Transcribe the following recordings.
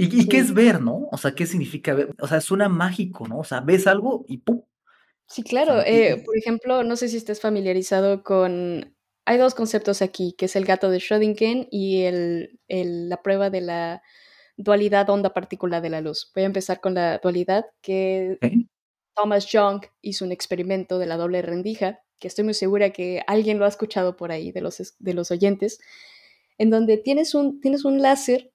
¿Y, qué es ver, no? O sea, ¿qué significa ver? O sea, suena mágico, ¿no? O sea, ves algo y ¡pum! Sí, claro. Eh, por ejemplo, no sé si estés familiarizado con... Hay dos conceptos aquí, que es el gato de Schrödinger y el, la prueba de la dualidad onda-partícula de la luz. Voy a empezar con la dualidad, que Thomas Young hizo un experimento de la doble rendija, que estoy muy segura que alguien lo ha escuchado por ahí de los, de los oyentes, en donde tienes un, tienes un láser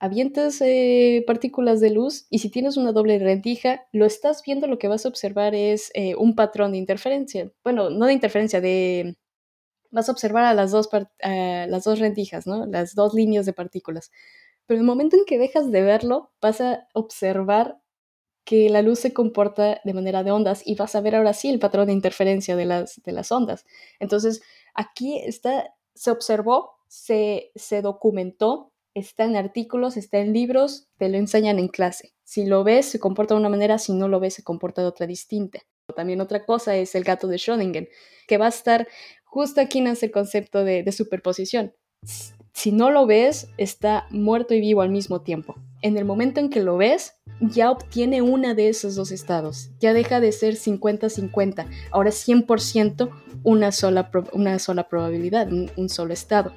avientas eh, partículas de luz y si tienes una doble rendija, lo estás viendo, lo que vas a observar es eh, un patrón de interferencia. Bueno, no de interferencia, de... Vas a observar a las dos, las dos rendijas, ¿no? Las dos líneas de partículas. Pero el momento en que dejas de verlo, vas a observar que la luz se comporta de manera de ondas y vas a ver ahora sí el patrón de interferencia de las, de las ondas. Entonces, aquí está, se observó, se, se documentó está en artículos, está en libros, te lo enseñan en clase. Si lo ves, se comporta de una manera, si no lo ves, se comporta de otra distinta. También otra cosa es el gato de Schrödinger, que va a estar justo aquí nace el concepto de, superposición. Si no lo ves, está muerto y vivo al mismo tiempo. En el momento en que lo ves, ya obtiene una de esos dos estados. Ya deja de ser 50-50. Ahora es 100% una sola, una sola probabilidad, un solo estado.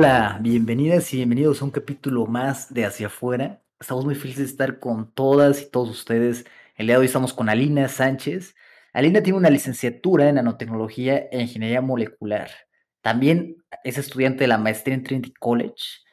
Hola, bienvenidas y bienvenidos a un capítulo más de Hacia afuera. Estamos muy felices de estar con todas y todos ustedes. El día de hoy estamos con Alina Sánchez. Alina tiene una licenciatura en nanotecnología e ingeniería molecular. También es estudiante de la maestría en Trinity College,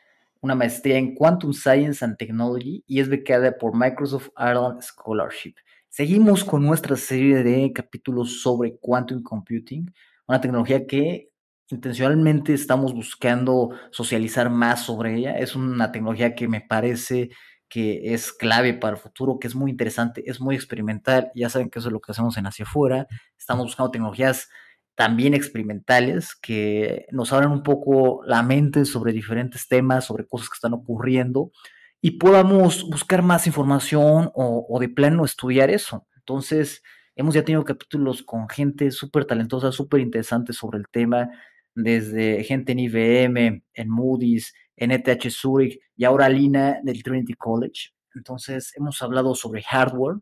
una maestría en Quantum Science and Technology y es becada por Microsoft Ireland Scholarship. Seguimos con nuestra serie de capítulos sobre quantum computing, una tecnología que intencionalmente estamos buscando socializar más sobre ella. Es una tecnología que me parece que es clave para el futuro, que es muy interesante, es muy experimental. Ya saben que eso es lo que hacemos en Hacia Afuera. Estamos buscando tecnologías también experimentales que nos abran un poco la mente sobre diferentes temas, sobre cosas que están ocurriendo y podamos buscar más información o, o de plano estudiar eso. Entonces, hemos ya tenido capítulos con gente súper talentosa, súper interesante sobre el tema desde gente en IBM, en Moody's, en ETH Zurich y ahora Lina del Trinity College. Entonces, hemos hablado sobre hardware,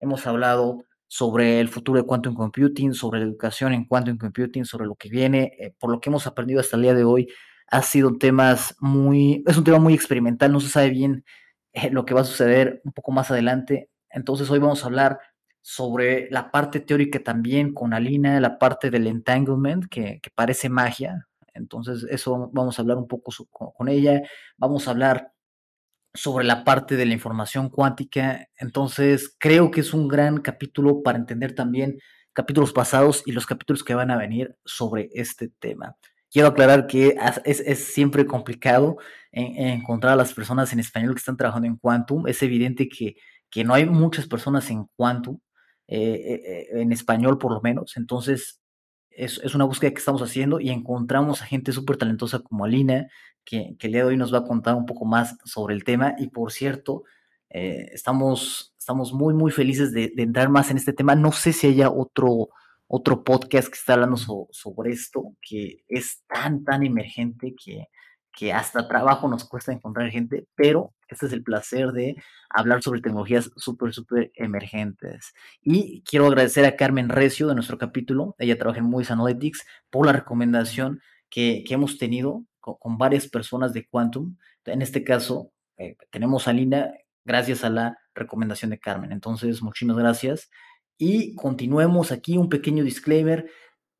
hemos hablado sobre el futuro de quantum computing, sobre la educación en quantum computing, sobre lo que viene, eh, por lo que hemos aprendido hasta el día de hoy, ha sido un tema muy, es un tema muy experimental, no se sabe bien eh, lo que va a suceder un poco más adelante. Entonces, hoy vamos a hablar sobre la parte teórica también con Alina, la parte del entanglement, que, parece magia. Entonces, eso vamos a hablar un poco con ella. Vamos a hablar sobre la parte de la información cuántica. Entonces, creo que es un gran capítulo para entender también capítulos pasados y los capítulos que van a venir sobre este tema. Quiero aclarar que es, siempre complicado encontrar a las personas en español que están trabajando en Quantum. Es evidente que, que no hay muchas personas en Quantum. Eh, eh, en español por lo menos. Entonces, es, es, una búsqueda que estamos haciendo y encontramos a gente súper talentosa como Alina, que, que el día de hoy nos va a contar un poco más sobre el tema. Y por cierto, eh, estamos, estamos muy, muy felices de, entrar más en este tema. No sé si haya otro, otro podcast que está hablando sobre esto, que es tan, tan emergente que, que hasta trabajo nos cuesta encontrar gente, pero este es el placer de hablar sobre tecnologías súper, súper emergentes. Y quiero agradecer a Carmen Recio de nuestro capítulo, ella trabaja en Moody's Analytics, por la recomendación que, hemos tenido con, varias personas de Quantum. En este caso, eh, tenemos a Lina gracias a la recomendación de Carmen. Entonces, muchísimas gracias. Y continuemos aquí un pequeño disclaimer.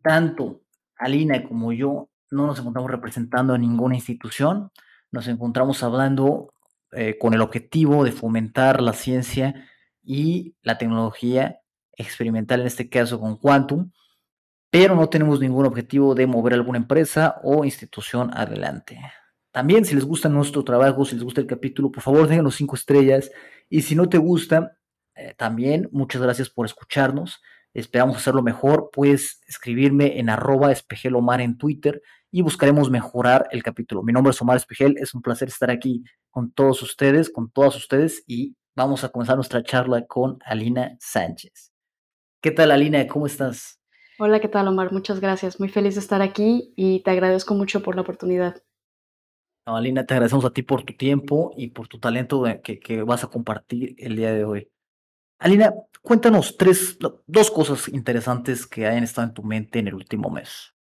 Tanto Alina como yo no nos encontramos representando a ninguna institución, nos encontramos hablando eh, con el objetivo de fomentar la ciencia y la tecnología experimental, en este caso con Quantum, pero no tenemos ningún objetivo de mover alguna empresa o institución adelante. También, si les gusta nuestro trabajo, si les gusta el capítulo, por favor déjenos cinco estrellas. Y si no te gusta, eh, también muchas gracias por escucharnos. Esperamos hacerlo mejor. Puedes escribirme en arroba espejelomar en Twitter y buscaremos mejorar el capítulo. Mi nombre es Omar Espejel. Es un placer estar aquí con todos ustedes, con todas ustedes y vamos a comenzar nuestra charla con Alina Sánchez. ¿Qué tal, Alina? ¿Cómo estás? Hola, ¿qué tal, Omar? Muchas gracias. Muy feliz de estar aquí y te agradezco mucho por la oportunidad. Alina, te agradecemos a ti por tu tiempo y por tu talento que, que vas a compartir el día de hoy. Alina, cuéntanos tres, dos cosas interesantes que hayan estado en tu mente en el último mes.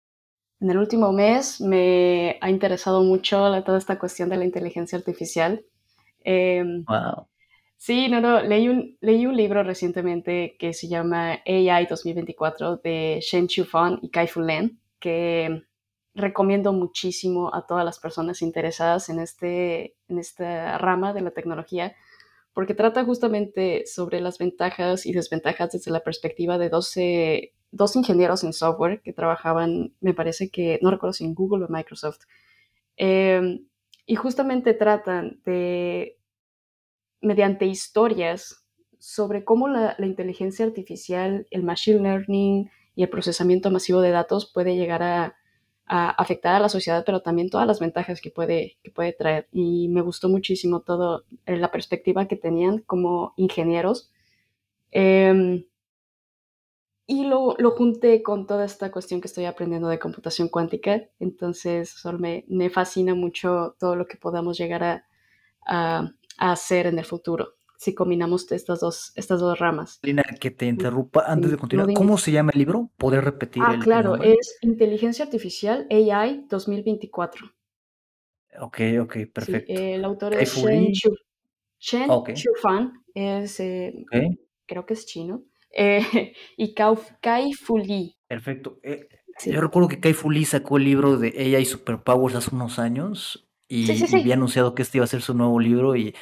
En el último mes me ha interesado mucho toda esta cuestión de la inteligencia artificial. wow. Em, sí, no, no, leí un, leí un libro recientemente que se llama AI 2024 de Shen Chu Fan y Kai Fu Len, que recomiendo muchísimo a todas las personas interesadas en, este, en esta rama de la tecnología, porque trata justamente sobre las ventajas y desventajas desde la perspectiva de 12, dos ingenieros en software que trabajaban, me parece que, no recuerdo si en Google o Microsoft, em, y justamente tratan de, mediante historias, sobre cómo la, inteligencia artificial, el machine learning y el procesamiento masivo de datos puede llegar a a afectar a la sociedad, pero también todas las ventajas que puede, que puede traer. Y me gustó muchísimo todo, eh, la perspectiva que tenían como ingenieros. Em, y lo, lo, junté con toda esta cuestión que estoy aprendiendo de computación cuántica. Entonces, solo me, me fascina mucho todo lo que podamos llegar a, a, a hacer en el futuro si combinamos estas dos, estas dos ramas. Lina, que te interrumpa antes de continuar. ¿Cómo se llama el libro? ¿Poder repetir? Ah, claro, es Inteligencia Artificial AI 2024. Ok, ok, perfecto. el autor es Shen, Chu, Shen Fan, es, eh, creo que es chino, eh, y Kai Fu Lee. Perfecto. Eh, yo recuerdo que Kai Fu Lee sacó el libro de AI Superpowers hace unos años y, había anunciado que este iba a ser su nuevo libro y,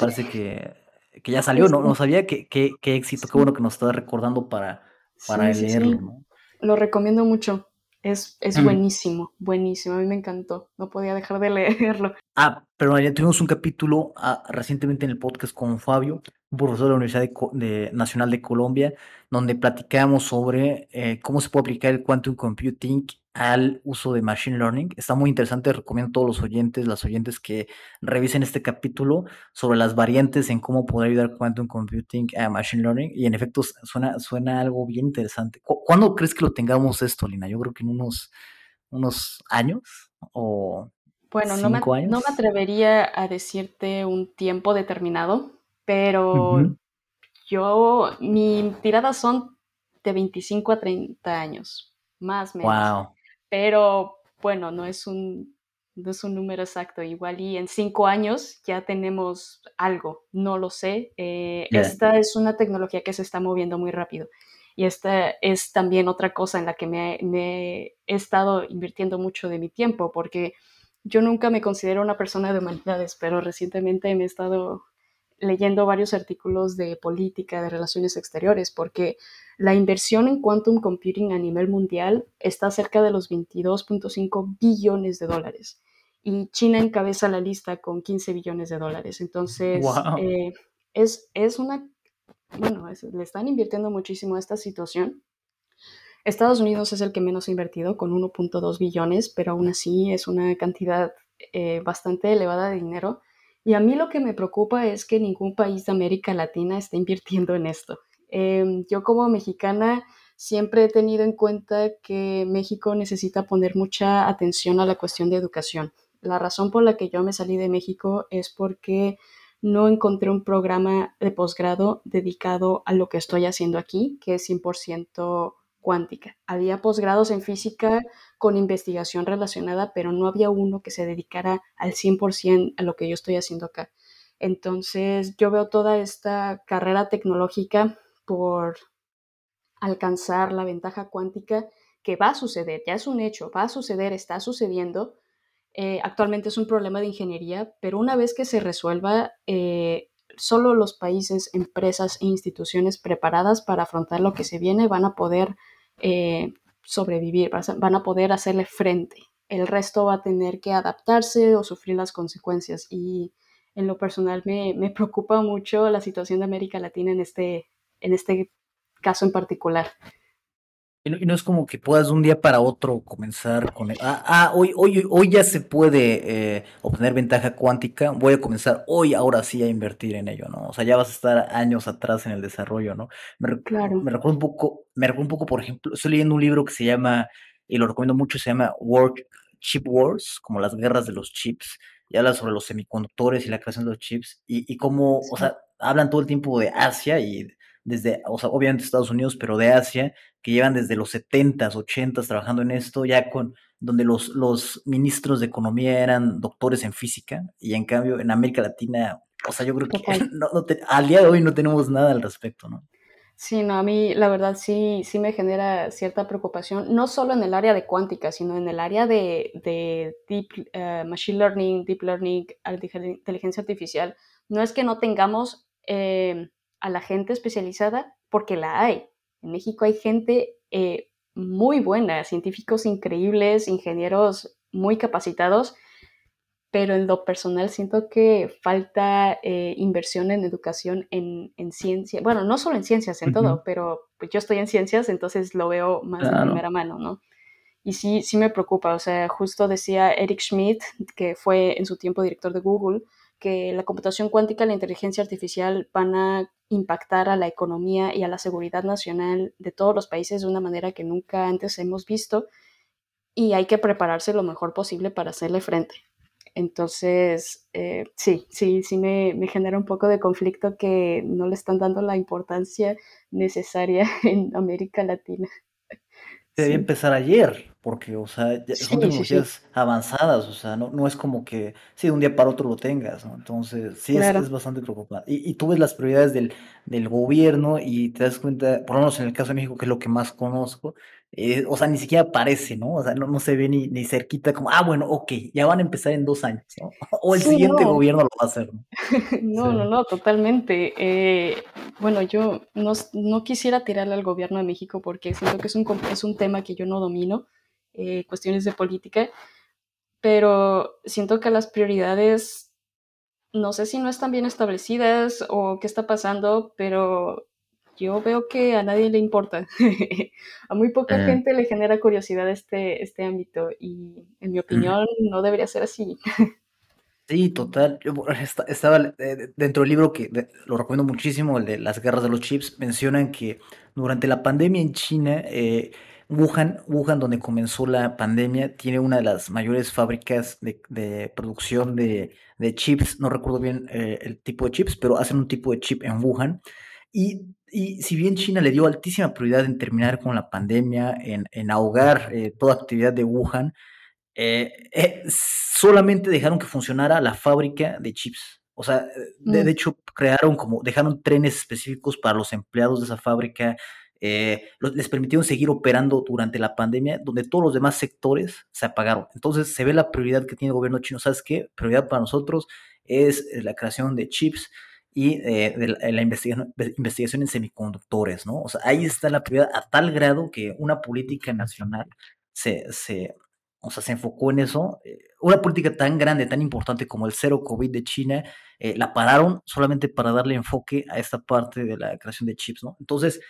parece que, que, ya salió, ¿no? No sabía qué, qué, qué éxito, qué bueno que nos está recordando para, para leerlo, ¿no? Lo recomiendo mucho. Es, es buenísimo, buenísimo. A mí me encantó. No podía dejar de leerlo. Ah, pero ya tuvimos un capítulo ah, recientemente en el podcast con Fabio, un profesor de la Universidad de, Nacional de Colombia, donde platicamos sobre eh, cómo se puede aplicar el quantum computing al uso de Machine Learning. Está muy interesante, recomiendo a todos los oyentes, las oyentes que revisen este capítulo sobre las variantes en cómo poder ayudar Quantum Computing a Machine Learning. Y en efecto, suena, suena algo bien interesante. ¿Cuándo crees que lo tengamos esto, Lina? Yo creo que en unos, unos años o bueno, no me, no me atrevería a decirte un tiempo determinado, pero yo, mi tirada son de 25 a 30 años, más o menos. Wow. Pero bueno, no es un, no es un número exacto. Igual y en cinco años ya tenemos algo, no lo sé. Eh, esta es una tecnología que se está moviendo muy rápido. Y esta es también otra cosa en la que me, me he estado invirtiendo mucho de mi tiempo, porque yo nunca me considero una persona de humanidades, pero recientemente me he estado leyendo varios artículos de política, de relaciones exteriores, porque la inversión en quantum computing a nivel mundial está cerca de los 22.5 billones de dólares y China encabeza la lista con 15 billones de dólares. Entonces, eh, es, es una, bueno, le están invirtiendo muchísimo a esta situación. Estados Unidos es el que menos ha invertido con 1.2 billones, pero aún así es una cantidad eh, bastante elevada de dinero y a mí lo que me preocupa es que ningún país de América Latina está invirtiendo en esto. Em, yo como mexicana siempre he tenido en cuenta que México necesita poner mucha atención a la cuestión de educación. La razón por la que yo me salí de México es porque no encontré un programa de posgrado dedicado a lo que estoy haciendo aquí, que es 100% cuántica. Había posgrados en física con investigación relacionada, pero no había uno que se dedicara al 100% a lo que yo estoy haciendo acá. Entonces yo veo toda esta carrera tecnológica por alcanzar la ventaja cuántica que va a suceder, ya es un hecho, va a suceder, está sucediendo. Eh, actualmente es un problema de ingeniería, pero una vez que se resuelva, eh, solo los países, empresas e instituciones preparadas para afrontar lo que se viene van a poder eh, sobrevivir, van a poder hacerle frente. El resto va a tener que adaptarse o sufrir las consecuencias. Y en lo personal me, me preocupa mucho la situación de América Latina en este, en este caso en particular. Y no, es como que puedas de un día para otro comenzar con... El, ah, ah hoy, hoy, hoy ya se puede eh, obtener ventaja cuántica, voy a comenzar hoy, ahora sí, a invertir en ello, ¿no? O sea, ya vas a estar años atrás en el desarrollo, ¿no? Me, claro. me recuerdo un poco, me recuerdo un poco, por ejemplo, estoy leyendo un libro que se llama, y lo recomiendo mucho, se llama World Chip Wars, como las guerras de los chips, y habla sobre los semiconductores y la creación de los chips, y, y cómo, o sea, hablan todo el tiempo de Asia y desde, o sea, obviamente Estados Unidos, pero de Asia, que llevan desde los 70s, 80s trabajando en esto, ya con donde los, los ministros de economía eran doctores en física, y en cambio en América Latina, o sea, yo creo que al día de hoy no tenemos nada al respecto, ¿no? Sí, no, a mí la verdad sí, sí me genera cierta preocupación, no solo en el área de cuántica, sino en el área de, de deep eh, machine learning, deep learning, inteligencia artificial. No es que no tengamos eh, a la gente especializada, porque la hay. En México hay gente eh, muy buena, científicos increíbles, ingenieros muy capacitados, pero en lo personal siento que falta eh, inversión en educación en, ciencia, bueno, no solo en ciencias, en todo, pero pues yo estoy en ciencias, entonces lo veo más de primera mano, ¿no? Y sí, sí me preocupa, o sea, justo decía Eric Schmidt, que fue en su tiempo director de Google, que la computación cuántica y la inteligencia artificial van a impactar a la economía y a la seguridad nacional de todos los países de una manera que nunca antes hemos visto y hay que prepararse lo mejor posible para hacerle frente. Entonces, eh, sí, sí, sí me, me, genera un poco de conflicto que no le están dando la importancia necesaria en América Latina. Debía empezar ayer, porque, o sea, son tecnologías avanzadas, o sea, no, no es como que, sí, de un día para otro lo tengas, ¿no? Entonces, sí, es, es bastante preocupante. Y, y, tú ves las prioridades del, del gobierno y te das cuenta, por lo menos en el caso de México, que es lo que más conozco, eh, o sea, ni siquiera aparece, ¿no? O sea, no, no se ve ni, ni, cerquita como, ah, bueno, ok, ya van a empezar en dos años, ¿no? O el siguiente gobierno lo va a hacer, ¿no? no, no, no, totalmente. Eh, bueno, yo no, no, quisiera tirarle al gobierno de México porque siento que es un, es un tema que yo no domino, eh, cuestiones de política, pero siento que las prioridades, no sé si no están bien establecidas o qué está pasando, pero yo veo que a nadie le importa. a muy poca mm. gente le genera curiosidad este, este ámbito y en mi opinión no debería ser así. Sí, total. Yo estaba eh, dentro del libro que lo recomiendo muchísimo, el de las guerras de los chips, mencionan que durante la pandemia en China, eh, Wuhan, Wuhan, donde comenzó la pandemia, tiene una de las mayores fábricas de, producción de, chips. No recuerdo bien eh, el tipo de chips, pero hacen un tipo de chip en Wuhan. Y y si bien China le dio altísima prioridad en terminar con la pandemia, en, ahogar eh, toda actividad de Wuhan, eh, eh, solamente dejaron que funcionara la fábrica de chips. O sea, de, mm. hecho, crearon como, dejaron trenes específicos para los empleados de esa fábrica, les permitieron seguir operando durante la pandemia, donde todos los demás sectores se apagaron. Entonces se ve la prioridad que tiene el gobierno chino. ¿Sabes qué? Prioridad para nosotros es la creación de chips y eh, de la, investigación, investigación, en semiconductores, ¿no? O sea, ahí está la prioridad a tal grado que una política nacional se, se, o sea, se enfocó en eso. Eh, una política tan grande, tan importante como el cero COVID de China, eh, la pararon solamente para darle enfoque a esta parte de la creación de chips, ¿no? Entonces,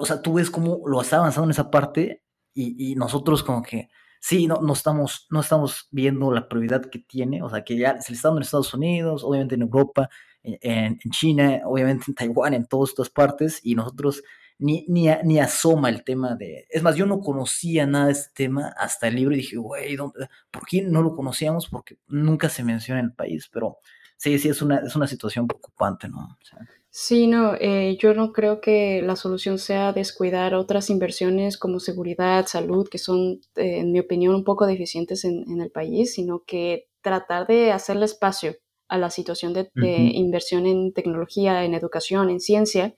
o sea, tú ves cómo lo está avanzando en esa parte y, y nosotros como que sí, no, no, estamos, no estamos viendo la prioridad que tiene, o sea, que ya se le está dando en Estados Unidos, obviamente en Europa, en, China, obviamente en Taiwán, en todas estas partes, y nosotros ni, ni, ni, asoma el tema de... Es más, yo no conocía nada de este tema hasta el libro y dije, güey, ¿por qué no lo conocíamos? Porque nunca se menciona en el país, pero sí, sí, es una, es una situación preocupante, ¿no? sí, no, eh, yo no creo que la solución sea descuidar otras inversiones como seguridad, salud, que son, eh, en mi opinión, un poco deficientes en, en el país, sino que tratar de hacerle espacio a la situación de, inversión en tecnología, en educación, en ciencia,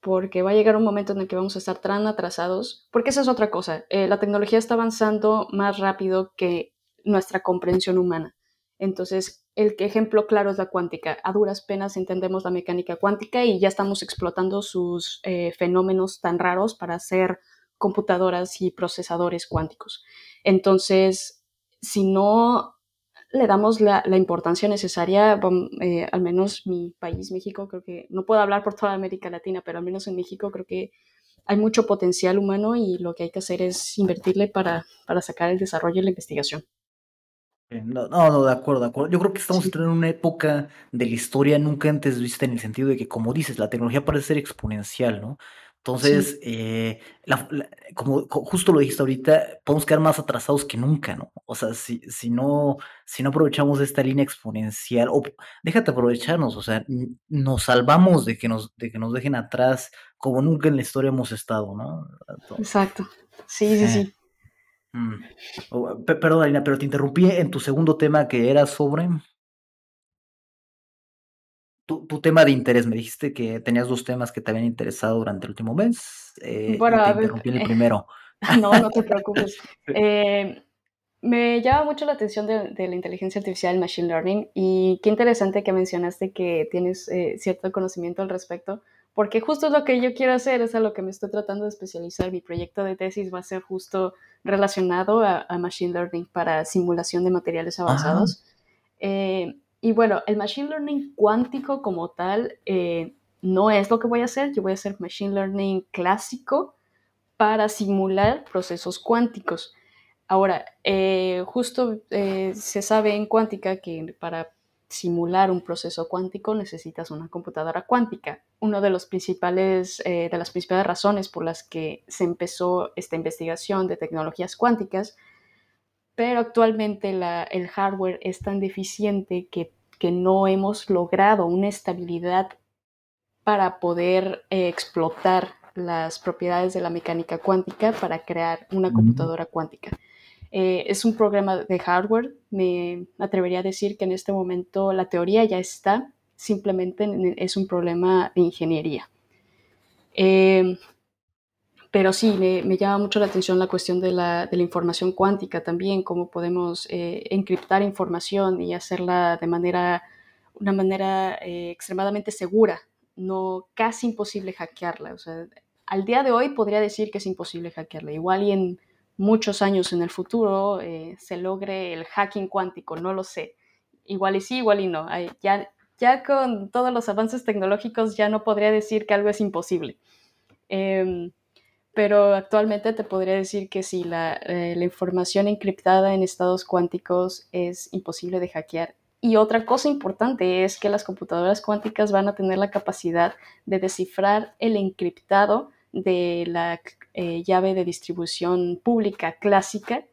porque va a llegar un momento en el que vamos a estar tan atrasados, porque esa es otra cosa, eh, la tecnología está avanzando más rápido que nuestra comprensión humana. Entonces, el ejemplo claro es la cuántica. A duras penas entendemos la mecánica cuántica y ya estamos explotando sus eh, fenómenos tan raros para hacer computadoras y procesadores cuánticos. Entonces, si no le damos la, importancia necesaria, eh, al menos mi país, México, creo que no puedo hablar por toda América Latina, pero al menos en México creo que hay mucho potencial humano y lo que hay que hacer es invertirle para, para sacar el desarrollo y la investigación. No, no, de acuerdo, de acuerdo. Yo creo que estamos entrando en una época de la historia nunca antes vista en el sentido de que, como dices, la tecnología parece ser exponencial, ¿no? Entonces, eh, como justo lo dijiste ahorita, podemos quedar más atrasados que nunca, ¿no? O sea, si, si, no, si no aprovechamos esta línea exponencial, o déjate aprovecharnos, o sea, nos salvamos de que nos, de que nos dejen atrás como nunca en la historia hemos estado, ¿no? Exacto. Sí, sí, sí. Mm. perdón, Alina, pero te interrumpí en tu segundo tema que era sobre tu, tema de interés, me dijiste que tenías dos temas que te habían interesado durante el último mes. Eh, bueno, te interrumpí el primero. No, no te preocupes. Eh, me llama mucho la atención de, la inteligencia artificial, el machine learning, y qué interesante que mencionaste que tienes eh, cierto conocimiento al respecto, porque justo es lo que yo quiero hacer, es a lo que me estoy tratando de especializar. Mi proyecto de tesis va a ser justo relacionado a, machine learning para simulación de materiales avanzados. Eh, y bueno, el Machine Learning cuántico como tal eh, no es lo que voy a hacer. Yo voy a hacer Machine Learning clásico para simular procesos cuánticos. Ahora, eh, justo eh, se sabe en cuántica que para simular un proceso cuántico necesitas una computadora cuántica. Una de, los principales, de las principales razones por las que se empezó esta investigación de tecnologías cuánticas pero actualmente el hardware es tan deficiente que, no hemos logrado una estabilidad para poder eh, explotar las propiedades de la mecánica cuántica para crear una computadora cuántica. Eh, es un programa de hardware, me atrevería a decir que en este momento la teoría ya está, simplemente es un problema de ingeniería. Eh, pero sí, me, llama mucho la atención la cuestión de la, información cuántica también, cómo podemos eh, encriptar información y hacerla de manera, una manera eh, extremadamente segura, no casi imposible hackearla. O sea, al día de hoy podría decir que es imposible hackearla. Igual y en muchos años en el futuro eh, se logre el hacking cuántico, no lo sé. Igual y sí, igual y no. Ya, ya con todos los avances tecnológicos ya no podría decir que algo es imposible. Pero actualmente te podría decir que sí, eh, la, información encriptada en estados cuánticos es imposible de hackear. Y otra cosa importante es que las computadoras cuánticas van a tener la capacidad de descifrar el encriptado de la eh, llave de distribución pública clásica,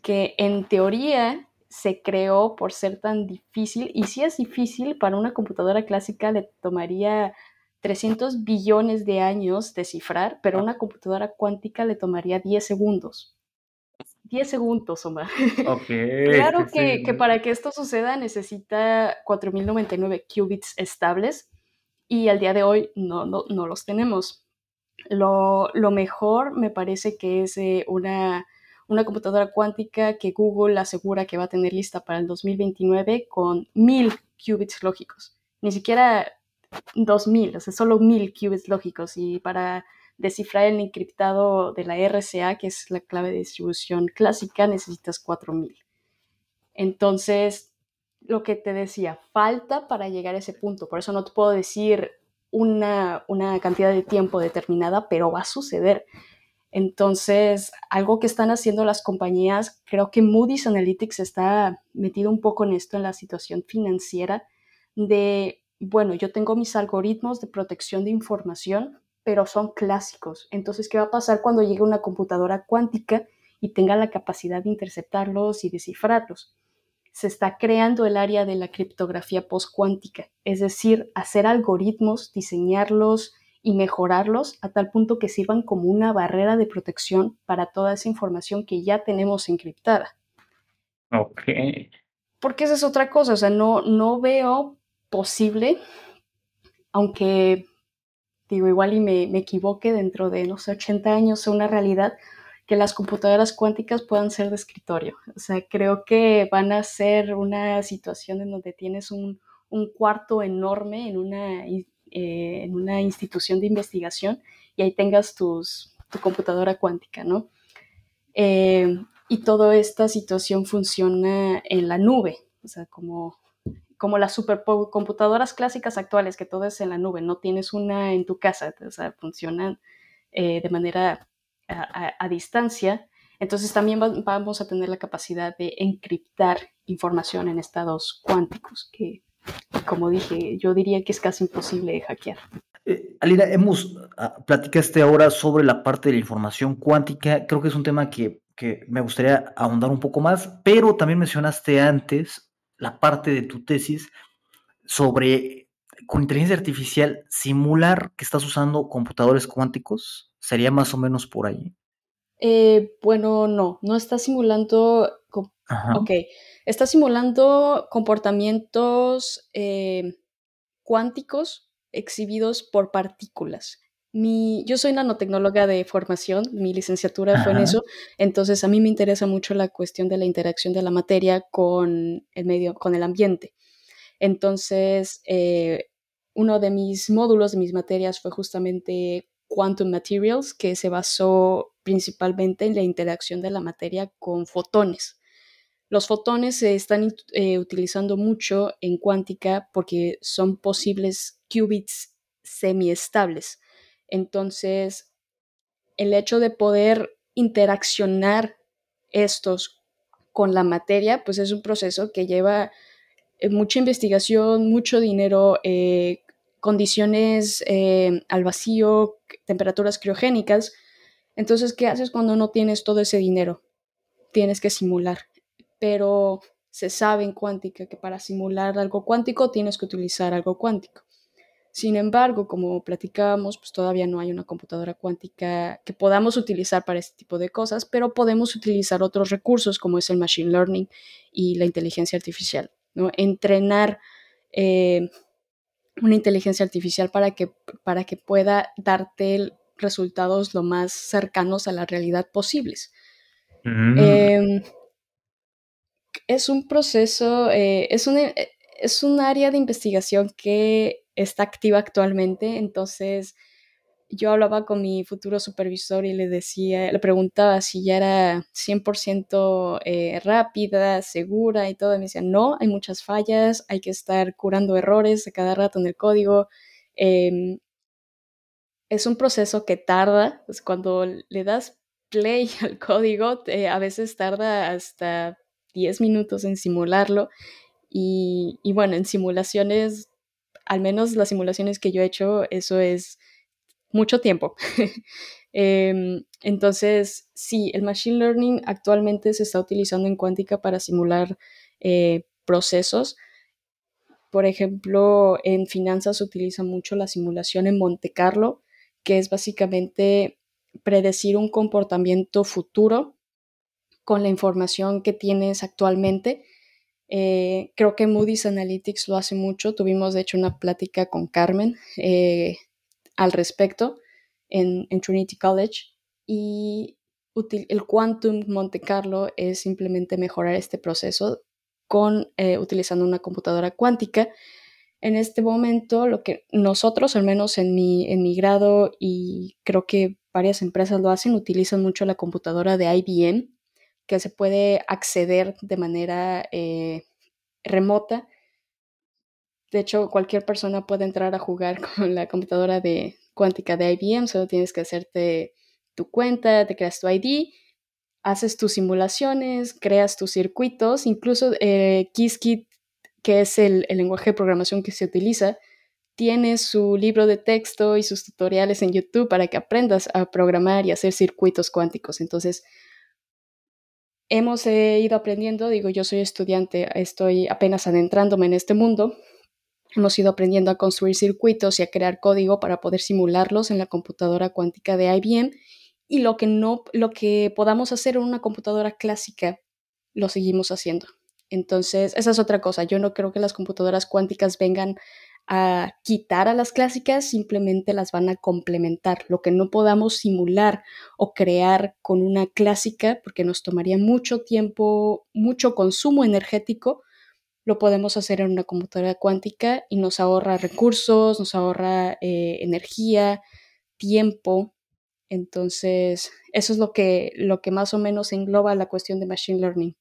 que en teoría se creó por ser tan difícil, y si es difícil, para una computadora clásica le tomaría 300 billones de años descifrar, pero a una computadora cuántica le tomaría 10 segundos. 10 segundos, Omar. claro que, para que esto suceda necesita 4099 qubits estables y al día de hoy no, no, los tenemos. Lo, mejor me parece que es eh, una, una computadora cuántica que Google asegura que va a tener lista para el 2029 con 1000 qubits lógicos. Ni siquiera 2000, o sea, solo 1000 qubits lógicos y para descifrar el encriptado de la RCA, que es la clave de distribución clásica, necesitas 4000. Entonces, lo que te decía, falta para llegar a ese punto. Por eso no te puedo decir una, una cantidad de tiempo determinada, pero va a suceder. Entonces, algo que están haciendo las compañías, creo que Moody's Analytics está metido un poco en esto, en la situación financiera, de bueno, yo tengo mis algoritmos de protección de información, pero son clásicos. Entonces, ¿qué va a pasar cuando llegue una computadora cuántica y tenga la capacidad de interceptarlos y descifrarlos? Se está creando el área de la criptografía postcuántica, es decir, hacer algoritmos, diseñarlos y mejorarlos a tal punto que sirvan como una barrera de protección para toda esa información que ya tenemos encriptada. Ok. Porque esa es otra cosa, o sea, no, no veo posible, aunque digo igual y me, me equivoque dentro de, no sé, 80 años sea una realidad, que las computadoras cuánticas puedan ser de escritorio. O sea, creo que van a ser una situación en donde tienes un, cuarto enorme en una, eh, en una institución de investigación y ahí tengas tus, tu computadora cuántica, ¿no? Eh, y toda esta situación funciona en la nube, o sea, como, como las supercomputadoras clásicas actuales, que todo es en la nube, no tienes una en tu casa, o sea, funcionan eh, de manera a, distancia. Entonces también vamos a tener la capacidad de encriptar información en estados cuánticos, que como dije, yo diría que es casi imposible de hackear. Eh, hemos ah, platicaste ahora sobre la parte de la información cuántica. Creo que es un tema que, me gustaría ahondar un poco más, pero también mencionaste antes la parte de tu tesis sobre con inteligencia artificial simular que estás usando computadores cuánticos. ¿Sería más o menos por ahí? Eh, bueno, no, no está simulando. Ok, está simulando comportamientos eh, cuánticos exhibidos por partículas. Mi, yo soy nanotecnóloga de formación, mi licenciatura fue en eso, entonces a mí me interesa mucho la cuestión de la interacción de la materia con el medio, con el ambiente. Entonces, eh, uno de mis módulos, de mis materias, fue justamente Quantum Materials, que se basó principalmente en la interacción de la materia con fotones. Los fotones se están eh, utilizando mucho en cuántica porque son posibles qubits semiestables. Entonces, el hecho de poder interaccionar estos con la materia, pues es un proceso que lleva eh, mucha investigación, mucho dinero, eh, condiciones al vacío, temperaturas criogénicas. Entonces, ¿qué haces cuando no tienes todo ese dinero? Tienes que simular pero se sabe en cuántica que para simular algo cuántico tienes que utilizar algo cuántico. Sin embargo, como platicábamos, pues todavía no hay una computadora cuántica que podamos utilizar para este tipo de cosas, pero podemos utilizar otros recursos como es el machine learning y la inteligencia artificial. ¿no? Entrenar eh, una inteligencia artificial para que, para que pueda darte resultados lo más cercanos a la realidad posibles. Mm. Em, es un proceso, eh, es, un, eh, es un área de investigación que está activa actualmente, entonces yo hablaba con mi futuro supervisor y le decía, le preguntaba si ya era 100% eh, rápida, segura y todo, y me decía, no, hay muchas fallas, hay que estar curando errores a cada rato en el código. Em, es un proceso que tarda, pues cuando le das play al código, a veces tarda hasta 10 minutos en simularlo. Y, bueno, en simulaciones, al menos las simulaciones que yo he hecho, eso es mucho tiempo. Em, entonces, sí, el Machine Learning actualmente se está utilizando en cuántica para simular eh, procesos. Por ejemplo, en finanzas se utiliza mucho la simulación en Monte Carlo, que es básicamente predecir un comportamiento futuro con la información que tienes actualmente. Eh, creo que Moody's Analytics lo hace mucho. Tuvimos, de hecho, una plática con Carmen eh, al respecto en, Trinity College. Y el Quantum Monte Carlo es simplemente mejorar este proceso con, eh, utilizando una computadora cuántica. En este momento, lo que nosotros, al menos en mi, en mi grado, y creo que varias empresas lo hacen, utilizan mucho la computadora de IBM que se puede acceder de manera eh, remota. De hecho, cualquier persona puede entrar a jugar con la computadora de cuántica de IBM, solo tienes que hacerte tu cuenta, te creas tu ID, haces tus simulaciones, creas tus circuitos, incluso eh, Qiskit, que es el, el lenguaje de programación que se utiliza, tiene su libro de texto y sus tutoriales en YouTube para que aprendas a programar y hacer circuitos cuánticos. Entonces, hemos eh, ido aprendiendo, digo, yo soy estudiante, estoy apenas adentrándome en este mundo, hemos ido aprendiendo a construir circuitos y a crear código para poder simularlos en la computadora cuántica de IBM y lo que no lo que podamos hacer en una computadora clásica lo seguimos haciendo. Entonces, esa es otra cosa. Yo no creo que las computadoras cuánticas vengan a quitar a las clásicas, simplemente las van a complementar. Lo que no podamos simular o crear con una clásica, porque nos tomaría mucho tiempo, mucho consumo energético, lo podemos hacer en una computadora cuántica y nos ahorra recursos, nos ahorra eh, energía, tiempo. Entonces, eso es lo que, lo que más o menos engloba la cuestión de Machine Learning.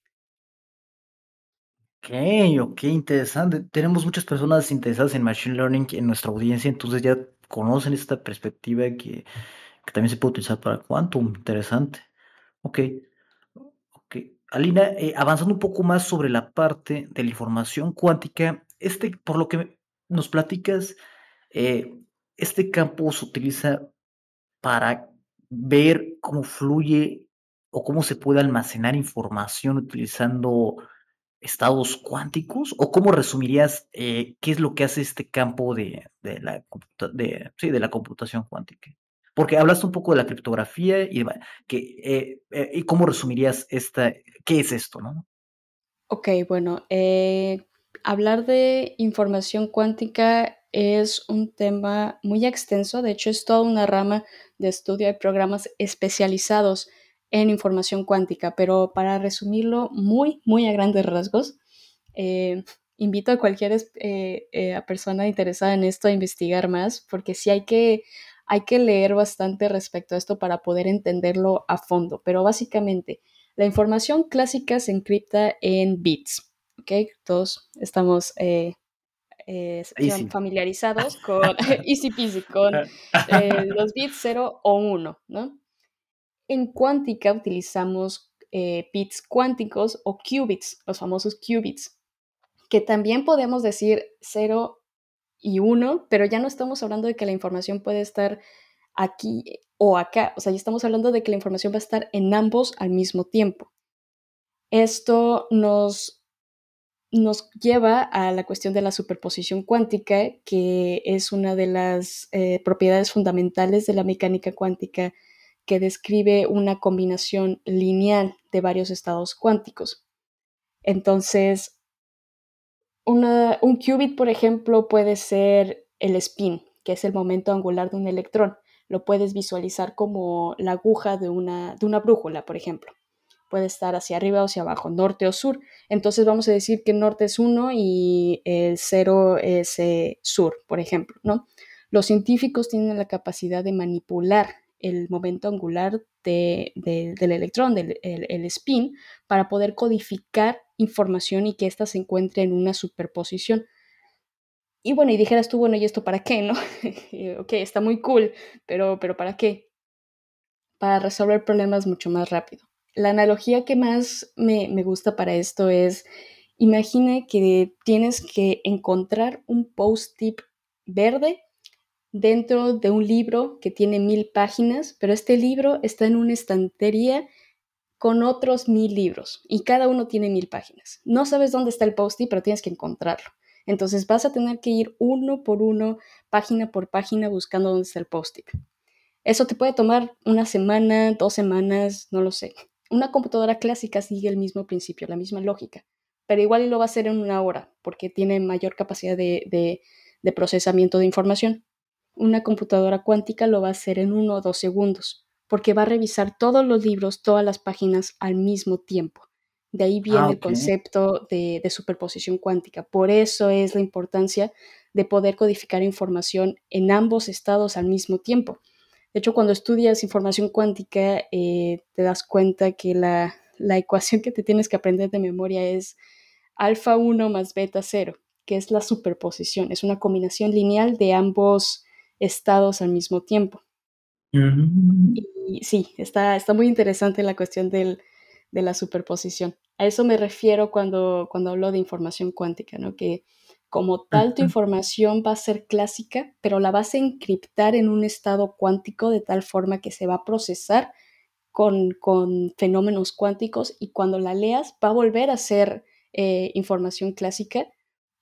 Ok, interesante. Tenemos muchas personas interesadas en Machine Learning en nuestra audiencia, entonces ya conocen esta perspectiva que, también se puede utilizar para Quantum. Interesante. Ok. Ok. Alina, eh, avanzando un poco más sobre la parte de la información cuántica, este, por lo que nos platicas, eh, este campo se utiliza para ver cómo fluye o cómo se puede almacenar información utilizando estados cuánticos? ¿O cómo resumirías eh, qué es lo que hace este campo de, de la, de, sí, de la computación cuántica? Porque hablaste un poco de la criptografía y, que, eh, eh, y cómo resumirías esta, qué es esto, ¿no? Ok, bueno, hablar de información cuántica es un tema muy extenso, de hecho es toda una rama de estudio, hay programas especializados en información cuántica, pero para resumirlo muy, muy a grandes rasgos, eh, invito a cualquier eh, eh, persona interesada en esto a investigar más, porque sí hay que, hay que leer bastante respecto a esto para poder entenderlo a fondo, pero básicamente la información clásica se encripta en bits, ¿ok? Todos estamos familiarizados con easy peasy, con los bits 0 o 1, ¿no? En cuántica utilizamos eh, bits cuánticos o qubits, los famosos qubits, que también podemos decir 0 y 1, pero ya no estamos hablando de que la información puede estar aquí o acá, o sea, ya estamos hablando de que la información va a estar en ambos al mismo tiempo. Esto nos, nos lleva a la cuestión de la superposición cuántica, que es una de las eh, propiedades fundamentales de la mecánica cuántica que describe una combinación lineal de varios estados cuánticos. Entonces, un qubit, por ejemplo, puede ser el spin, que es el momento angular de un electrón. Lo puedes visualizar como la aguja de una, de una brújula, por ejemplo. Puede estar hacia arriba o hacia abajo, norte o sur. Entonces vamos a decir que norte es 1 y el 0 es eh, sur, por ejemplo, ¿no? Los científicos tienen la capacidad de manipular el momento angular del electrón, del el, spin, para poder codificar información y que ésta se encuentre en una superposición. Y bueno, y dijeras tú, bueno, ¿y esto para qué, no? ok, está muy cool, pero, pero ¿para qué? Para resolver problemas mucho más rápido. La analogía que más me, me gusta para esto es, imagine que tienes que encontrar un post-it verde dentro de un libro que tiene mil páginas, pero este libro está en una estantería con otros mil libros y cada uno tiene mil páginas. No sabes dónde está el post-it, pero tienes que encontrarlo. Entonces vas a tener que ir uno por uno, página por página, buscando dónde está el post-it. Eso te puede tomar una semana, dos semanas, no lo sé. Una computadora clásica sigue el mismo principio, la misma lógica, pero igual lo va a hacer en una hora porque tiene mayor capacidad de procesamiento de información una computadora cuántica lo va a hacer en uno o dos segundos, porque va a revisar todos los libros, todas las páginas al mismo tiempo. De ahí viene ah, el concepto de, superposición cuántica. Por eso es la importancia de poder codificar información en ambos estados al mismo tiempo. De hecho, cuando estudias información cuántica, eh, te das cuenta que la, la ecuación que te tienes que aprender de memoria es alfa 1 más beta 0, que es la superposición. Es una combinación lineal de ambos estados al mismo tiempo. Y sí, está, está muy interesante la cuestión del, de la superposición. A eso me refiero cuando, cuando hablo de información cuántica, ¿no? Que como tal tu información va a ser clásica, pero la vas a encriptar en un estado cuántico de tal forma que se va a procesar con, con fenómenos cuánticos y cuando la leas va a volver a ser eh, información clásica,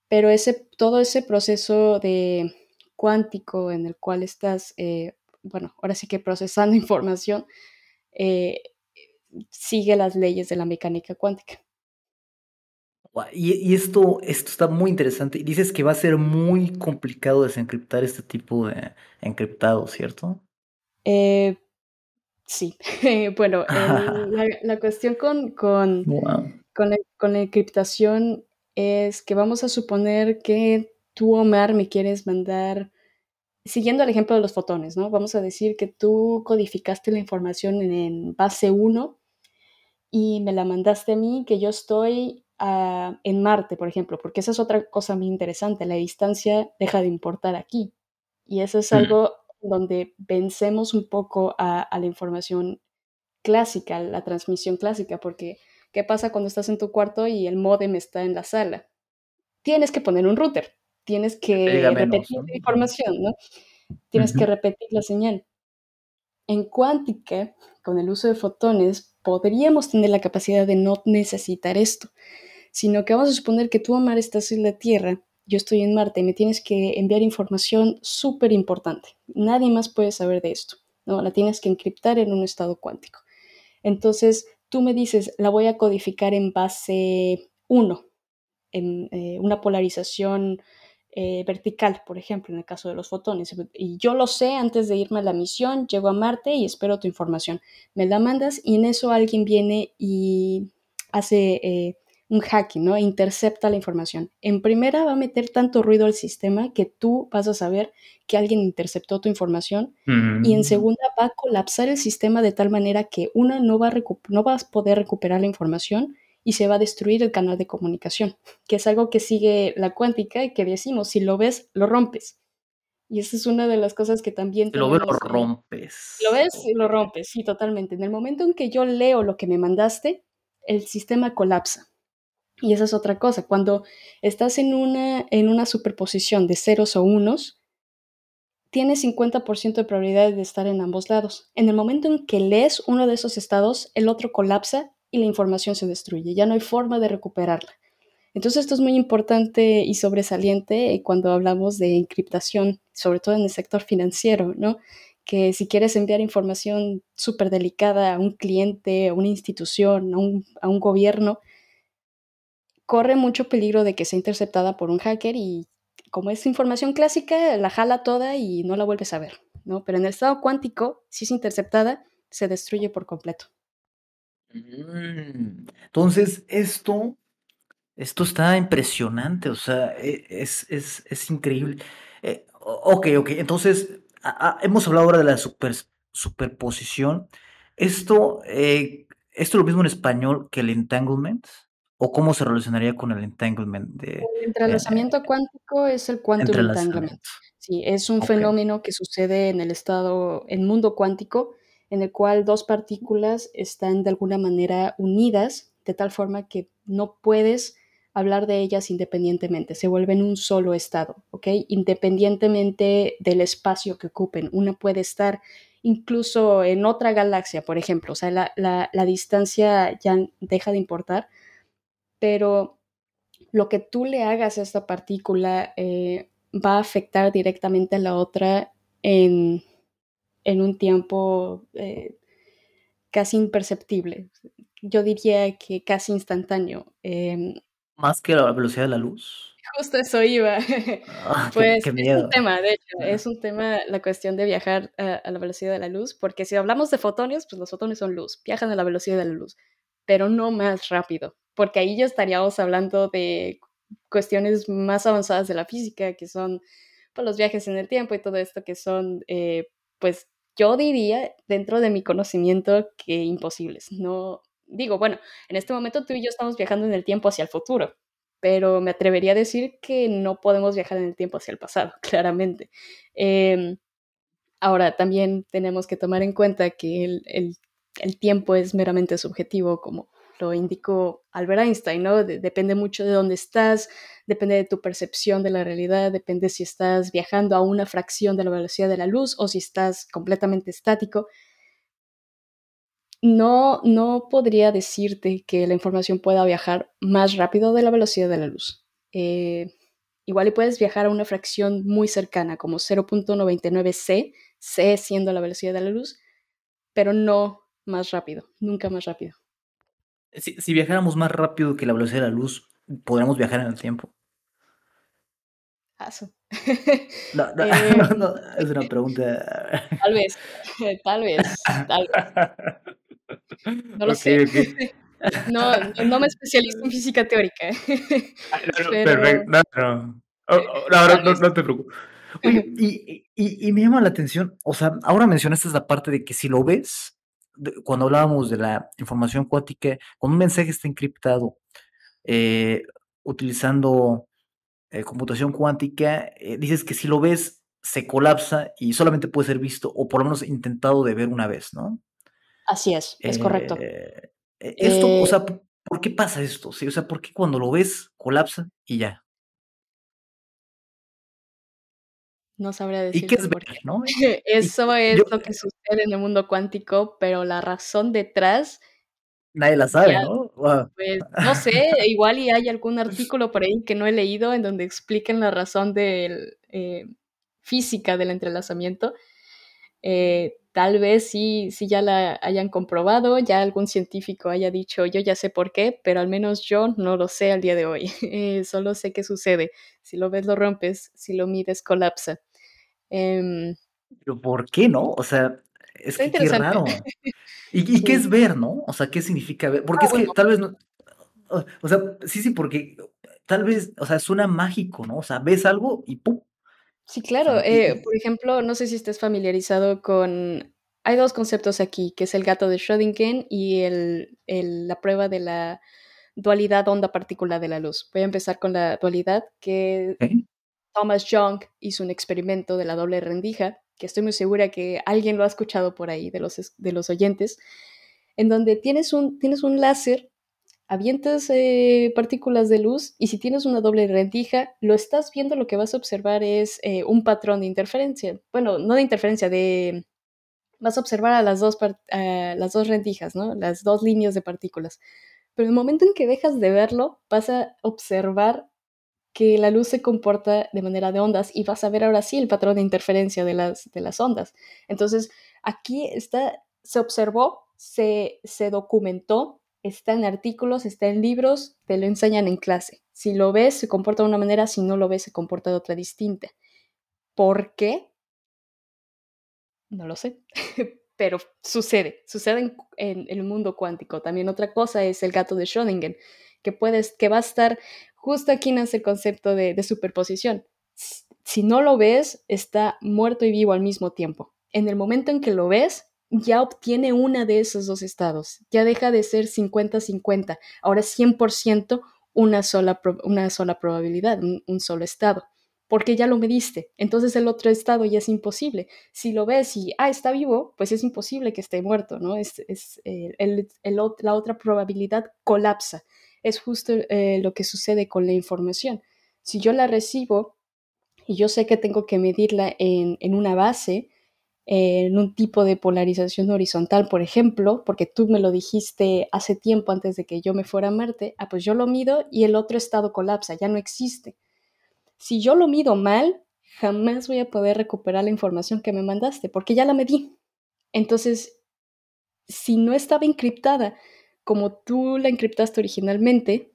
pero ese, todo ese proceso de, cuántico en el cual estás, eh, bueno, ahora sí que procesando información, eh, sigue las leyes de la mecánica cuántica. Y, esto, esto está muy interesante. Dices que va a ser muy complicado desencriptar este tipo de encriptado, ¿cierto? Eh, sí. bueno, la, cuestión con, con, con, la, encriptación es que vamos a suponer que tú, Omar, me quieres mandar, siguiendo el ejemplo de los fotones, ¿no? Vamos a decir que tú codificaste la información en base 1 y me la mandaste a mí, que yo estoy en Marte, por ejemplo, porque esa es otra cosa muy interesante, la distancia deja de importar aquí. Y eso es mm. algo donde vencemos un poco a, la información clásica, la transmisión clásica, porque ¿qué pasa cuando estás en tu cuarto y el modem está en la sala? Tienes que poner un router, tienes que repetir la información, ¿no? Tienes que repetir la señal. En cuántica, con el uso de fotones, podríamos tener la capacidad de no necesitar esto sino que vamos a suponer que tú, Omar, estás en la Tierra, yo estoy en Marte y me tienes que enviar información súper importante. Nadie más puede saber de esto, ¿no? La tienes que encriptar en un estado cuántico. Entonces, tú me dices, la voy a codificar en base 1, en eh, una polarización eh, vertical, por ejemplo, en el caso de los fotones. Y yo lo sé antes de irme a la misión, llego a Marte y espero tu información. Me la mandas y en eso alguien viene y hace eh, un hacking, ¿no? Intercepta la información. En primera va a meter tanto ruido al sistema que tú vas a saber que alguien interceptó tu información y en segunda va a colapsar el sistema de tal manera que una no va, a no vas a poder recuperar la información y se va a destruir el canal de comunicación, que es algo que sigue la cuántica y que decimos, si lo ves, lo rompes. Y esa es una de las cosas que también... lo ves, lo rompes. Lo ves y lo rompes, sí, totalmente. En el momento en que yo leo lo que me mandaste, el sistema colapsa y esa es otra cosa. Cuando estás en una, en una superposición de ceros o unos, tienes 50% de probabilidad de estar en ambos lados. En el momento en que lees uno de esos estados, el otro colapsa y la información se destruye. Ya no hay forma de recuperarla. Entonces esto es muy importante y sobresaliente cuando hablamos de encriptación, sobre todo en el sector financiero, ¿no? Que si quieres enviar información súper delicada a un cliente, a una institución, a un, a un gobierno, corre mucho peligro de que sea interceptada por un hacker y como es información clásica, la jala toda y no la vuelves a ver, ¿no? Pero en el estado cuántico, si es interceptada, se destruye por completo. Mm, entonces, esto, esto está impresionante, o sea, e, es, es, increíble. Eh, ok, ok, entonces, hemos hablado ahora de la super, superposición. Esto, eh, esto es lo mismo en español que el entanglement. ¿O cómo se relacionaría con el entanglement? De, el entrelazamiento cuántico es el quantum entanglement. Sí, es un fenómeno que sucede en el estado, en mundo cuántico, en el cual dos partículas están de alguna manera unidas de tal forma que no puedes hablar de ellas independientemente, se vuelven un solo estado, ¿ok? Independientemente del espacio que ocupen. Una puede estar incluso en otra galaxia, por ejemplo, o sea, la, la distancia ya deja de importar pero lo que tú le hagas a esta partícula eh, va a afectar directamente a la otra en, un tiempo eh, casi imperceptible. Yo diría que casi instantáneo. Em, ¿Más que la velocidad de la luz? Justo eso iba. Ah, pues es un tema, de hecho, es un tema la cuestión de viajar a, a, la velocidad de la luz, porque si hablamos de fotones, pues los fotones son luz, viajan a la velocidad de la luz, pero no más rápido porque ahí ya estaríamos hablando de cuestiones más avanzadas de la física, que son pues, los viajes en el tiempo y todo esto, que son, eh, pues yo diría, dentro de mi conocimiento, que imposibles. No digo, bueno, en este momento tú y yo estamos viajando en el tiempo hacia el futuro, pero me atrevería a decir que no podemos viajar en el tiempo hacia el pasado, claramente. Em, ahora, también tenemos que tomar en cuenta que el, el tiempo es meramente subjetivo, como lo indicó Albert Einstein, ¿no? depende mucho de dónde estás, depende de tu percepción de la realidad, depende si estás viajando a una fracción de la velocidad de la luz o si estás completamente estático. No, no podría decirte que la información pueda viajar más rápido de la velocidad de la luz. Eh, igual y puedes viajar a una fracción muy cercana, como 0.99 c, c siendo la velocidad de la luz, pero no más rápido, nunca más rápido si, viajáramos más rápido que la velocidad de la luz, ¿podremos viajar en el tiempo? Paso. No, no, Eh, no, no, es una pregunta. tal vez, tal vez, tal vez. No lo sé. No, no me especializo en física teórica, perfecto. No, no. Oh, eh, oh, no, te preocupes. Oye, y y y me llama la atención, o sea, ahora mencionaste la parte de que si lo ves, cuando hablábamos de la información cuántica, cuando un mensaje está encriptado, eh, utilizando, eh, computación cuántica, eh, dices que si lo ves, se colapsa y solamente puede ser visto, o por lo menos intentado de ver una vez, ¿no? Así es, es correcto. E esto, o sea, ¿po por qué pasa esto? Sí, o sea, ¿por qué cuando lo ves colapsa y ya? No sabría ¿Y qué es ver, qué. no? Eso es yo lo que sucede en el mundo cuántico, pero la razón detrás Nadie la sabe, ya, ¿no? Pues, no sé, igual y hay algún artículo por ahí que no he leído en donde expliquen la razón del, eh, física del entrelazamiento. Eh, tal vez sí sí ya la hayan comprobado, ya algún científico haya dicho: "Yo ya sé por qué", pero al menos yo no lo sé al día de hoy. Eh, solo sé que sucede. Si lo ves, lo rompes, si lo mides, colapsa. Em Pero, ¿por qué, no? O sea, es Está que qué raro. ¿Y y qué es ver, no? O sea, ¿qué significa ver? Porque Ah, es que tal vez no o o sea, sí, sí, porque tal vez, o sea, suena mágico, ¿no? O sea, ves algo y pum. Sí, claro. Eh, por ejemplo, no sé si estés familiarizado con hay 2 conceptos aquí, que es el gato de Schrödinger y el el la prueba de la dualidad onda-partícula de la luz. Voy a empezar con la dualidad, que Okey. Thomas Young hizo un experimento de la doble rendija, que estoy muy segura que alguien lo ha escuchado por ahí de los de los oyentes, en donde tienes un tienes un láser, avientas, eh, partículas de luz, y si tienes una doble rendija, lo estás viendo, lo que vas a observar es, eh, un patrón de interferencia. Bueno, no de interferencia, de vas a observar a las 2 par a las 2 rendijas, ¿no? Las 2 líneas de partículas. Pero el momento en que dejas de verlo, vas a observar que la luz se comporta de manera de ondas, y vas a ver ahora sí el patrón de interferencia de las de las ondas. Entonces, aquí está se observó, se se documentó, está en artículos, está en libros, te lo enseñan en clase. Si lo ves, se comporta de una manera, si no lo ves, se comporta de otra distinta. ¿Por qué? No lo sé, pero sucede, sucede en en el mundo cuántico. También otra cosa es el gato de Schrödinger, que puedes que va a estar justo aquí nace el concepto de de superposición. Si no lo ves, está muerto y vivo al mismo tiempo. En el momento en que lo ves, ya obtiene una de esos 2 estados, ya deja de ser 50-50, ahora es 100% una sola una sola probabilidad, un un solo estado, porque ya lo mediste. Entonces, el otro estado ya es imposible. Si lo ves y, ah, está vivo, pues es imposible que esté muerto, ¿no? Es es, eh, el el la otra probabilidad colapsa. Es justo, eh, lo que sucede con la información. Si yo la recibo y yo sé que tengo que medirla en en una base, en un tipo de polarización horizontal, por ejemplo, porque tú me lo dijiste hace tiempo antes de que yo me fuera a Marte, ah, pues yo lo mido y el otro estado colapsa, ya no existe. Si yo lo mido mal, jamás voy a poder recuperar la información que me mandaste, porque ya la medí. Entonces, si no estaba encriptada como tú la encriptaste originalmente,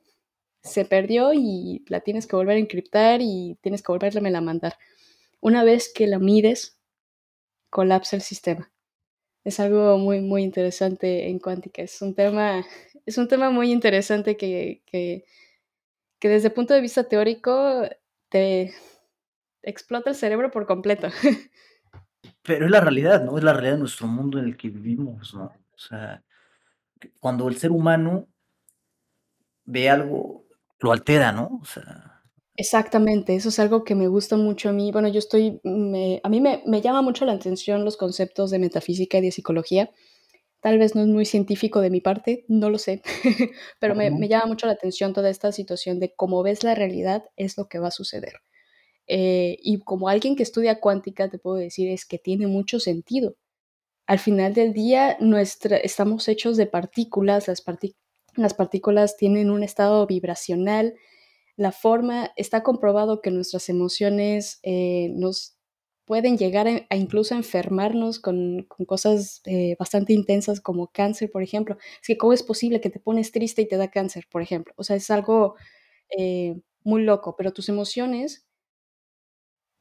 se perdió y la tienes que volver a encriptar y tienes que volvérmela a mandar. Una vez que la mides, colapsa el sistema. Es algo muy, muy interesante en cuántica. Es un tema es un tema muy interesante que que que desde el punto de vista teórico te explota el cerebro por completo. Pero es la realidad, ¿no? Es la realidad de nuestro mundo en el que vivimos, ¿no? O sea, cuando el ser humano ve algo, lo altera, ¿no? O sea Exactamente, eso es algo que me gusta mucho a mí. Bueno, yo estoy me a mí me me llama mucho la atención los conceptos de metafísica y de psicología. Tal vez no es muy científico de mi parte, no lo sé, pero me me llama mucho la atención toda esta situación de cómo ves la realidad es lo que va a suceder. Eh, y como alguien que estudia cuántica, te puedo decir, es que tiene mucho sentido. Al final del día, nuestra estamos hechos de partículas, las las partículas tienen un estado vibracional, la forma está comprobado que nuestras emociones, eh, nos pueden llegar a a incluso enfermarnos con con cosas, eh, bastante intensas como cáncer, por ejemplo. Es que, ¿cómo es posible que te pones triste y te da cáncer, por ejemplo? O sea, es algo eh, muy loco, pero tus emociones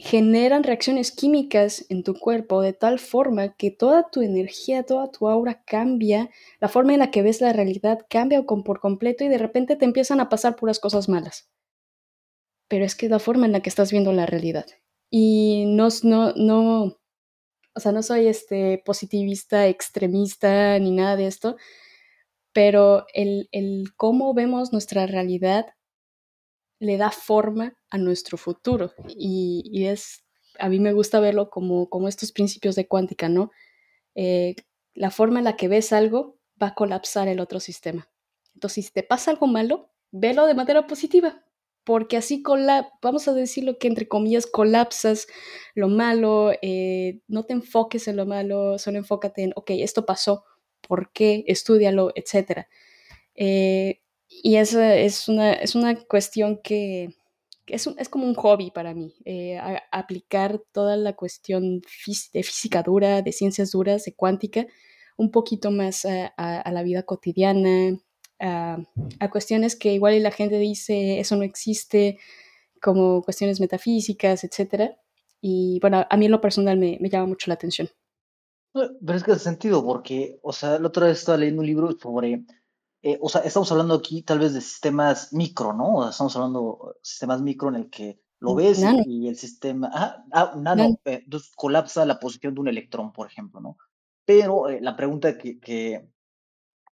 generan reacciones químicas en tu cuerpo de tal forma que toda tu energía, toda tu aura cambia, la forma en la que ves la realidad cambia por completo y de repente te empiezan a pasar puras cosas malas. Pero es que la forma en la que estás viendo la realidad. Y no, no, no, o sea, no soy este positivista, extremista, ni nada de esto, pero el, el cómo vemos nuestra realidad le da forma a nuestro futuro. Y, es, a mí me gusta verlo como, como estos principios de cuántica, ¿no? Eh, la forma en la que ves algo va a colapsar el otro sistema. Entonces, si te pasa algo malo, velo de manera positiva, porque así, vamos a decirlo que entre comillas, colapsas lo malo, eh, no te enfoques en lo malo, solo enfócate en, ok, esto pasó, ¿por qué? Estudialo, etc. Eh, y eso es una, es una cuestión que, es, es, como un hobby para mí, eh, aplicar toda la cuestión de física dura, de ciencias duras, de cuántica, un poquito más a, la vida cotidiana, a, cuestiones que igual la gente dice eso no existe, como cuestiones metafísicas, etc. Y bueno, a mí en lo personal me, me llama mucho la atención. Pero es que hace sentido, porque, o sea, la otra vez estaba leyendo un libro sobre eh, o sea, estamos hablando aquí tal vez de sistemas micro, ¿no? O sea, estamos hablando de sistemas micro en el que lo ves y, el sistema, ah, ah nano, eh, entonces colapsa la posición de un electrón, por ejemplo, ¿no? Pero eh, la pregunta que, que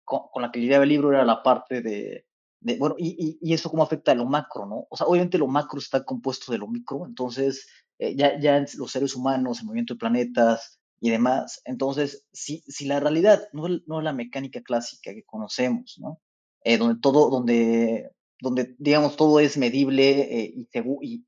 con, la que lidiaba el libro era la parte de, de bueno, y, y, eso cómo afecta a lo macro, ¿no? O sea, obviamente lo macro está compuesto de lo micro, entonces ya, ya los seres humanos, el movimiento de planetas, y demás. Entonces, si, si la realidad no, no es la mecánica clásica que conocemos, ¿no? Eh, donde todo, donde, donde, digamos, todo es medible eh, y,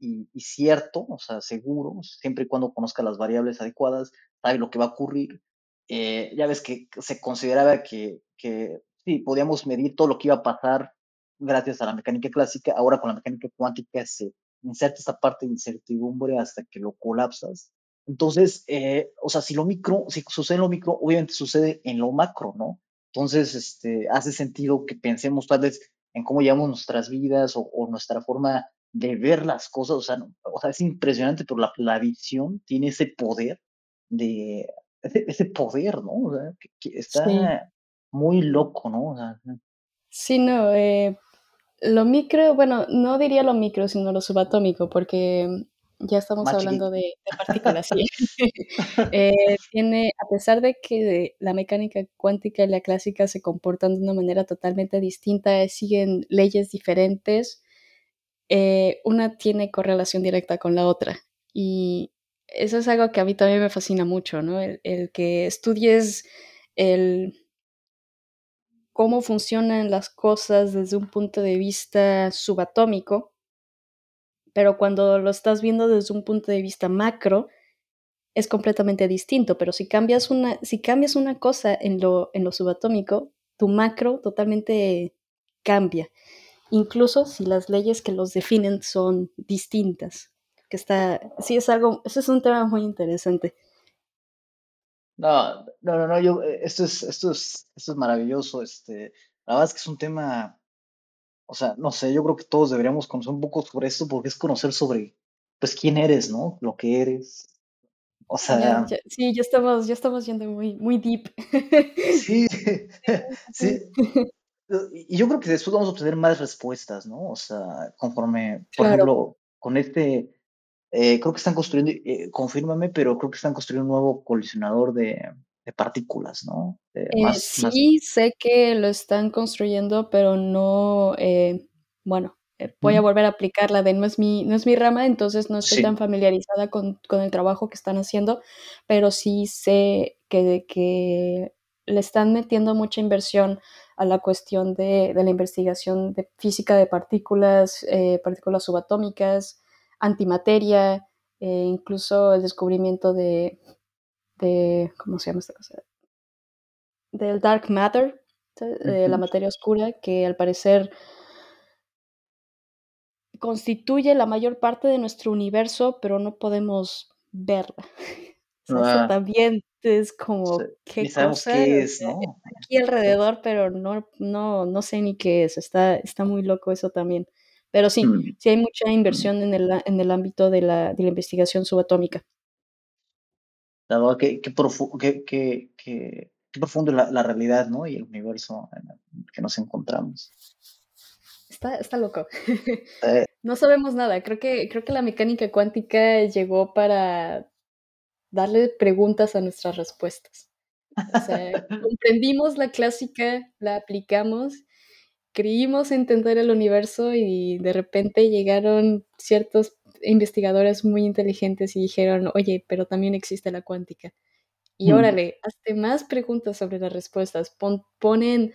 y, y, cierto, o sea, seguro, siempre y cuando conozca las variables adecuadas, sabe lo que va a ocurrir. Eh, ya ves que se consideraba que, que sí, podíamos medir todo lo que iba a pasar gracias a la mecánica clásica, ahora con la mecánica cuántica se inserta esta parte de incertidumbre hasta que lo colapsas entonces, eh, o sea, si lo micro, si sucede en lo micro, obviamente sucede en lo macro, ¿no? Entonces, este, hace sentido que pensemos tal vez en cómo llevamos nuestras vidas o, nuestra forma de ver las cosas, o sea, o sea es impresionante, pero la, la, visión tiene ese poder de, ese, poder, ¿no? O sea, que, está muy loco, ¿no? O sea, sí, no, eh, lo micro, bueno, no diría lo micro, sino lo subatómico, porque ya estamos hablando de, partículas, sí. Eh, tiene, a pesar de que la mecánica cuántica y la clásica se comportan de una manera totalmente distinta, siguen leyes diferentes, eh, una tiene correlación directa con la otra. Y eso es algo que a mí también me fascina mucho, ¿no? El, el que estudies el cómo funcionan las cosas desde un punto de vista subatómico pero cuando lo estás viendo desde un punto de vista macro, es completamente distinto. Pero si cambias una, si cambias una cosa en lo, en lo subatómico, tu macro totalmente cambia. Incluso si las leyes que los definen son distintas. Que está, sí es algo, eso es un tema muy interesante. No, no, no, no, yo, eh, esto es, esto es, esto es maravilloso. Este, la verdad es que es un tema o sea, no sé, yo creo que todos deberíamos conocer un poco sobre esto porque es conocer sobre, pues, quién eres, ¿no? Lo que eres. O sea... sí, ya estamos, ya estamos yendo muy, muy deep. Sí, sí. Y yo creo que después vamos a obtener más respuestas, ¿no? O sea, conforme, por ejemplo, con este, eh, creo que están construyendo, eh, confírmame, pero creo que están construyendo un nuevo colisionador de, de partículas, ¿no? Eh, sí, sé que lo están construyendo, pero no, eh, bueno, eh, voy a volver a aplicarla de no es mi, no es mi rama, entonces no estoy tan familiarizada con, con, el trabajo que están haciendo, pero sí sé que, que le están metiendo mucha inversión a la cuestión de, de la investigación de física de partículas, partículas subatómicas, antimateria, incluso el descubrimiento de, de, ¿cómo se llama esta cosa? Del dark matter, de la materia oscura, que al parecer constituye la mayor parte de nuestro universo, pero no podemos verla. eso ah. también es como qué cosa qué es, ¿no? aquí alrededor, pero no, no, no sé ni qué es. Está, está muy loco eso también. Pero sí, mm. sí hay mucha inversión en el, en el ámbito de la, de la investigación subatómica. Qué, profundo la, la, realidad, ¿no? Y el universo en el que nos encontramos. Está, está loco. Eh. no sabemos nada. Creo que, creo que la mecánica cuántica llegó para darle preguntas a nuestras respuestas. O sea, comprendimos la clásica, la aplicamos, creímos entender el universo y de repente llegaron ciertos investigadores muy inteligentes y dijeron, oye, pero también existe la cuántica. Y mm. órale, hazte más preguntas sobre las respuestas, pon, ponen,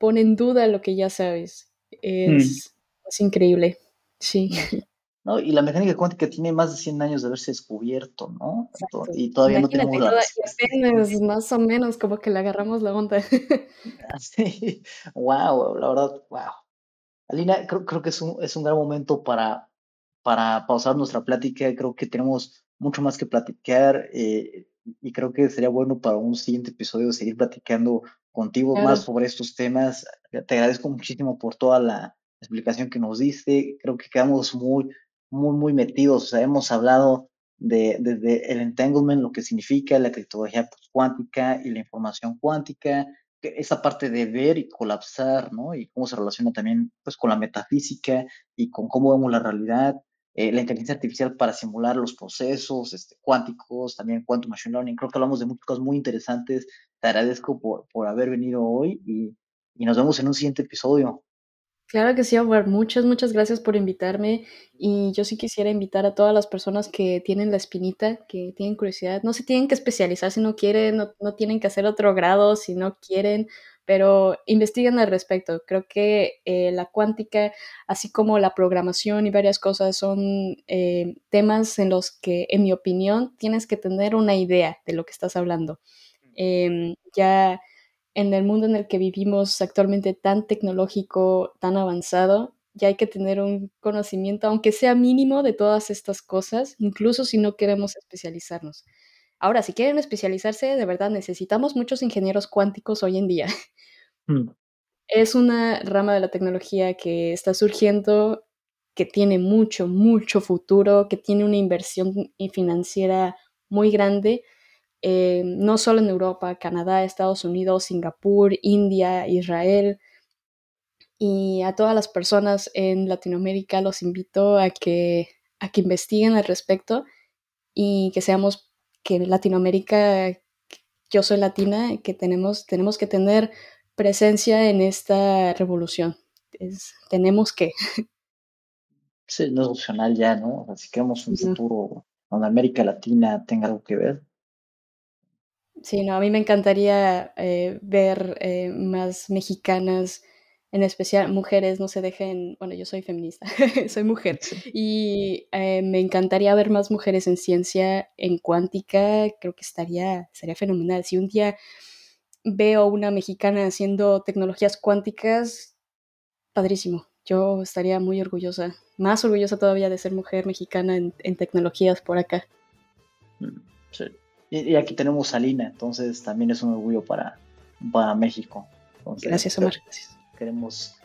en duda lo que ya sabes. Mm. Es, es increíble, sí. ¿no? Y la mecánica cuántica tiene más de 100 años de haberse descubierto, ¿no? Y todavía no tenemos la apenas, más o menos como que le agarramos la onda. sí, wow, la verdad, wow. Alina, creo, creo que es un, es un gran momento para, para pausar nuestra plática. Creo que tenemos mucho más que platicar eh, y creo que sería bueno para un siguiente episodio seguir platicando contigo más sobre estos temas. Te agradezco muchísimo por toda la explicación que nos diste. Creo que quedamos muy, muy, muy metidos. O sea, hemos hablado de, desde el entanglement, lo que significa la criptología cuántica y la información cuántica, esa parte de ver y colapsar, ¿no? Y cómo se relaciona también pues, con la metafísica y con cómo vemos la realidad. Eh, la inteligencia artificial para simular los procesos este, cuánticos, también quantum machine learning. Creo que hablamos de muchas cosas muy interesantes. Te agradezco por, por haber venido hoy y, y nos vemos en un siguiente episodio. Claro que sí, Omar. Muchas, muchas gracias por invitarme. Y yo sí quisiera invitar a todas las personas que tienen la espinita, que tienen curiosidad. No se tienen que especializar si no quieren, no, tienen que hacer otro grado si no quieren, pero investiguen al respecto. Creo que eh, la cuántica, así como la programación y varias cosas, son eh, temas en los que, en mi opinión, tienes que tener una idea de lo que estás hablando. Em, ya en el mundo en el que vivimos actualmente tan tecnológico, tan avanzado, ya hay que tener un conocimiento, aunque sea mínimo, de todas estas cosas, incluso si no queremos especializarnos. Ahora, si quieren especializarse, de verdad necesitamos muchos ingenieros cuánticos hoy en día. Mm. Es una rama de la tecnología que está surgiendo, que tiene mucho, mucho futuro, que tiene una inversión financiera muy grande eh, no solo en Europa, Canadá, Estados Unidos, Singapur, India, Israel. Y a todas las personas en Latinoamérica los invito a que, a que investiguen al respecto y que seamos, que en Latinoamérica, yo soy latina, que tenemos, tenemos que tener presencia en esta revolución. tenemos que. Sí, no es opcional ya, ¿no? Así que queremos un futuro donde América Latina tenga algo que ver, Sí, no, a mí me encantaría eh, ver eh, más mexicanas, en especial mujeres, no se dejen, bueno, yo soy feminista, soy mujer, y eh, me encantaría ver más mujeres en ciencia, en cuántica, creo que estaría, sería fenomenal. Si un día veo una mexicana haciendo tecnologías cuánticas, padrísimo, yo estaría muy orgullosa, más orgullosa todavía de ser mujer mexicana en, en tecnologías por acá. Mm, sí. Y, aquí tenemos a Lina, entonces también es un orgullo para, para México. Gracias, Omar. Queremos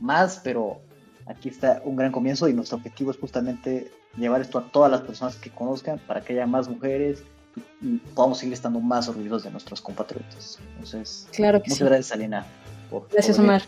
más, pero aquí está un gran comienzo y nuestro objetivo es justamente llevar esto a todas las personas que conozcan para que haya más mujeres y, podamos seguir estando más orgullosos de nuestros compatriotas. Entonces, claro muchas gracias, Alina. gracias, Omar.